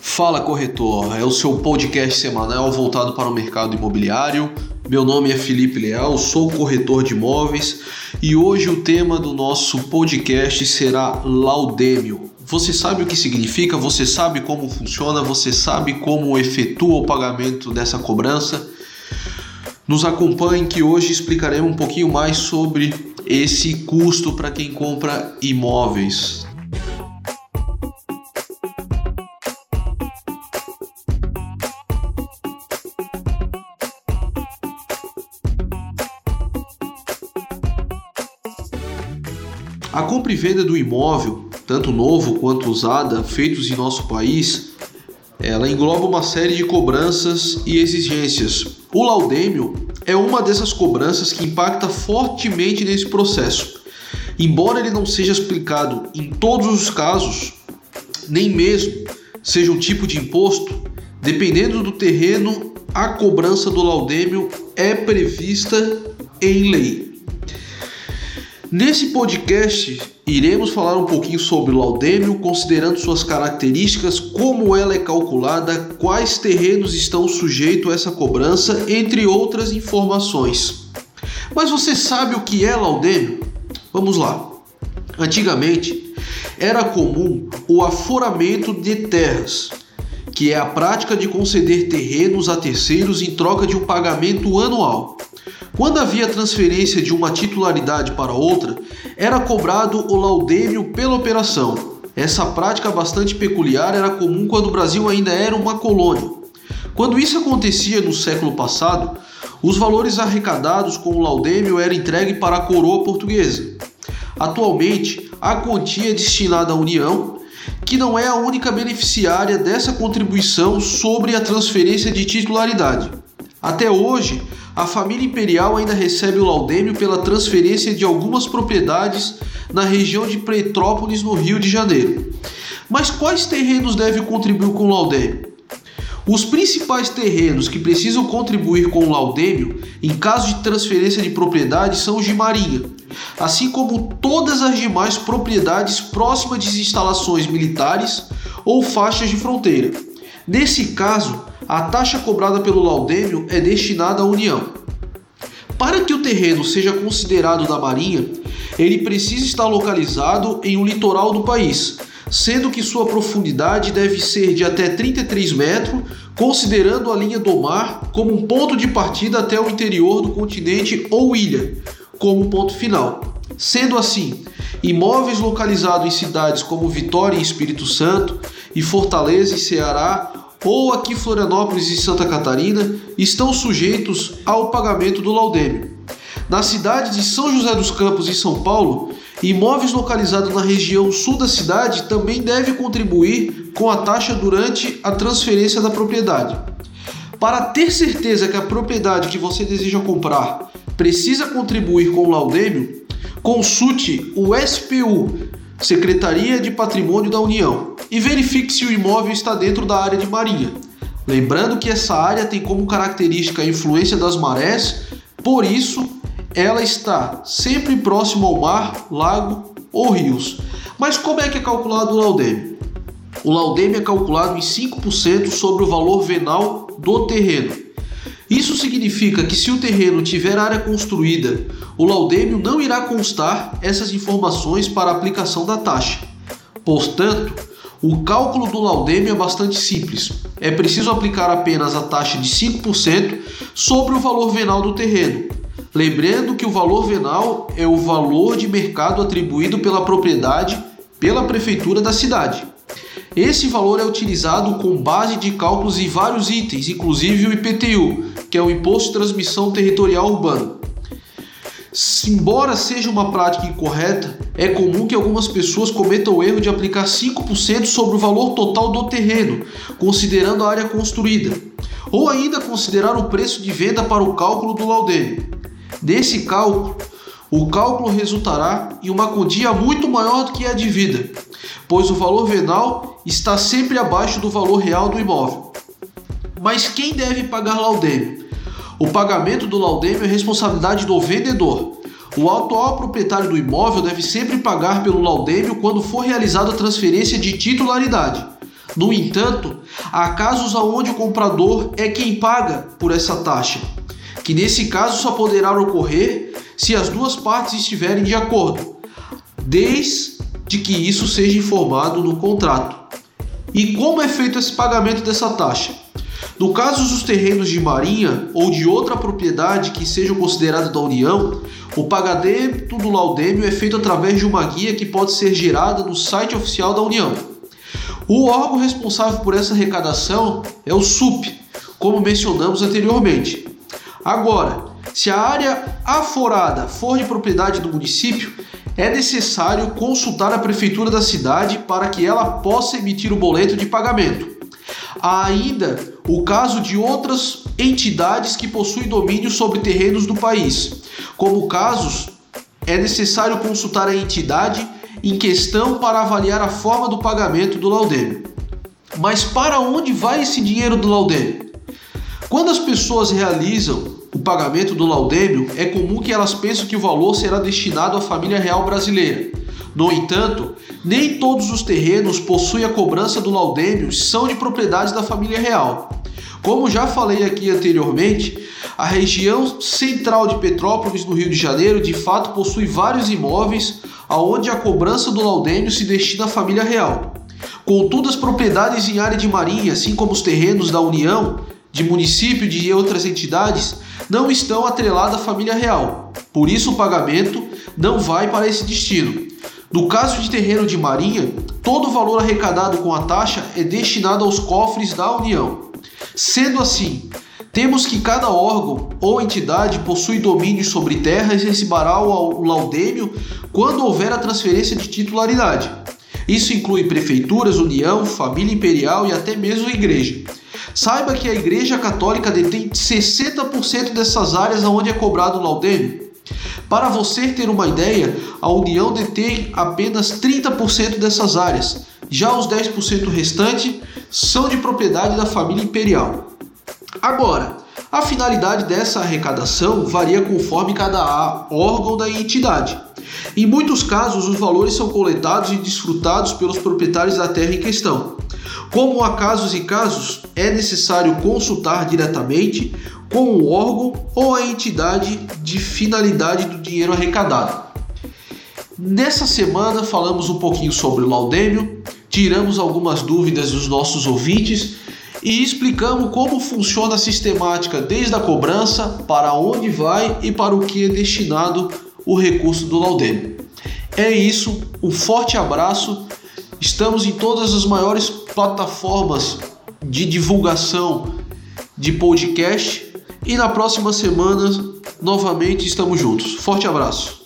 Fala corretor, é o seu podcast semanal voltado para o mercado imobiliário. Meu nome é Felipe Leal, sou corretor de imóveis e hoje o tema do nosso podcast será Laudêmio. Você sabe o que significa? Você sabe como funciona? Você sabe como efetua o pagamento dessa cobrança? Nos acompanhe que hoje explicaremos um pouquinho mais sobre esse custo para quem compra imóveis. A compra e venda do imóvel, tanto novo quanto usada, feitos em nosso país, ela engloba uma série de cobranças e exigências. O laudêmio é uma dessas cobranças que impacta fortemente nesse processo. Embora ele não seja explicado em todos os casos, nem mesmo seja um tipo de imposto, dependendo do terreno, a cobrança do laudêmio é prevista em lei. Nesse podcast, iremos falar um pouquinho sobre o laudêmio, considerando suas características, como ela é calculada, quais terrenos estão sujeitos a essa cobrança, entre outras informações. Mas você sabe o que é laudêmio? Vamos lá. Antigamente, era comum o aforamento de terras, que é a prática de conceder terrenos a terceiros em troca de um pagamento anual. Quando havia transferência de uma titularidade para outra, era cobrado o laudêmio pela operação. Essa prática bastante peculiar era comum quando o Brasil ainda era uma colônia. Quando isso acontecia no século passado, os valores arrecadados com o laudêmio eram entregues para a coroa portuguesa. Atualmente, a quantia é destinada à União, que não é a única beneficiária dessa contribuição sobre a transferência de titularidade. Até hoje, a família imperial ainda recebe o laudêmio pela transferência de algumas propriedades na região de Petrópolis, no Rio de Janeiro. Mas quais terrenos devem contribuir com o laudêmio? Os principais terrenos que precisam contribuir com o laudêmio em caso de transferência de propriedade são os de marinha, assim como todas as demais propriedades próximas de instalações militares ou faixas de fronteira. Nesse caso, a taxa cobrada pelo laudêmio é destinada à União. Para que o terreno seja considerado da Marinha, ele precisa estar localizado em um litoral do país, sendo que sua profundidade deve ser de até 33 metros, considerando a linha do mar como um ponto de partida até o interior do continente ou ilha, como ponto final. Sendo assim, imóveis localizados em cidades como Vitória e Espírito Santo e Fortaleza e Ceará ou aqui Florianópolis e Santa Catarina estão sujeitos ao pagamento do laudêmio. Na cidade de São José dos Campos, em São Paulo, imóveis localizados na região sul da cidade também devem contribuir com a taxa durante a transferência da propriedade. Para ter certeza que a propriedade que você deseja comprar precisa contribuir com o laudêmio, consulte o SPU, Secretaria de Patrimônio da União, e verifique se o imóvel está dentro da área de marinha. Lembrando que essa área tem como característica a influência das marés, por isso ela está sempre próximo ao mar, lago ou rios. Mas como é que é calculado o laudêmio? O laudêmio é calculado em 5% sobre o valor venal do terreno. Isso significa que se o terreno tiver área construída, o laudêmio não irá constar essas informações para a aplicação da taxa. Portanto, o cálculo do laudêmio é bastante simples. É preciso aplicar apenas a taxa de 5% sobre o valor venal do terreno. Lembrando que o valor venal é o valor de mercado atribuído pela propriedade pela prefeitura da cidade. Esse valor é utilizado com base de cálculos em vários itens, inclusive o IPTU, que é o Imposto de Transmissão Territorial Urbano. Embora seja uma prática incorreta, é comum que algumas pessoas cometam o erro de aplicar 5% sobre o valor total do terreno, considerando a área construída, ou ainda considerar o preço de venda para o cálculo do laudêmio. Desse cálculo, o cálculo resultará em uma quantia muito maior do que a devida, pois o valor venal está sempre abaixo do valor real do imóvel. Mas quem deve pagar laudêmio? O pagamento do laudêmio é responsabilidade do vendedor. O atual proprietário do imóvel deve sempre pagar pelo laudêmio quando for realizada a transferência de titularidade. No entanto, há casos onde o comprador é quem paga por essa taxa, que nesse caso só poderá ocorrer se as duas partes estiverem de acordo, desde que isso seja informado no contrato. E como é feito esse pagamento dessa taxa? No caso dos terrenos de marinha ou de outra propriedade que sejam considerados da União, o pagamento do laudêmio é feito através de uma guia que pode ser gerada no site oficial da União. O órgão responsável por essa arrecadação é o SUP, como mencionamos anteriormente. Agora, se a área aforada for de propriedade do município, é necessário consultar a prefeitura da cidade para que ela possa emitir o boleto de pagamento. Há ainda o caso de outras entidades que possuem domínio sobre terrenos do país. Como casos, é necessário consultar a entidade em questão para avaliar a forma do pagamento do laudêmio. Mas para onde vai esse dinheiro do laudêmio? Quando as pessoas realizam o pagamento do laudêmio, é comum que elas pensem que o valor será destinado à família real brasileira. No entanto, nem todos os terrenos possuem a cobrança do laudêmio são de propriedade da família real. Como já falei aqui anteriormente, a região central de Petrópolis, no Rio de Janeiro, de fato possui vários imóveis aonde a cobrança do laudêmio se destina à família real. Contudo, as propriedades em área de marinha, assim como os terrenos da União, de município de outras entidades, não estão atreladas à família real. Por isso, o pagamento não vai para esse destino. No caso de terreno de marinha, todo o valor arrecadado com a taxa é destinado aos cofres da União. Sendo assim, temos que cada órgão ou entidade possui domínio sobre terras e receberá o laudêmio quando houver a transferência de titularidade. Isso inclui prefeituras, união, família imperial e até mesmo igreja. Saiba que a Igreja Católica detém 60% dessas áreas onde é cobrado o laudêmio. Para você ter uma ideia, a União detém apenas 30% dessas áreas. Já os 10% restantes são de propriedade da família imperial. Agora, a finalidade dessa arrecadação varia conforme cada órgão da entidade. Em muitos casos, os valores são coletados e desfrutados pelos proprietários da terra em questão. Como há casos e casos, é necessário consultar diretamente com o órgão ou a entidade de finalidade do dinheiro arrecadado. Nessa semana falamos um pouquinho sobre o laudêmio, tiramos algumas dúvidas dos nossos ouvintes e explicamos como funciona a sistemática desde a cobrança, para onde vai e para o que é destinado o recurso do laudêmio. É isso, um forte abraço. Estamos em todas as maiores plataformas de divulgação de podcast e na próxima semana novamente estamos juntos. Forte abraço.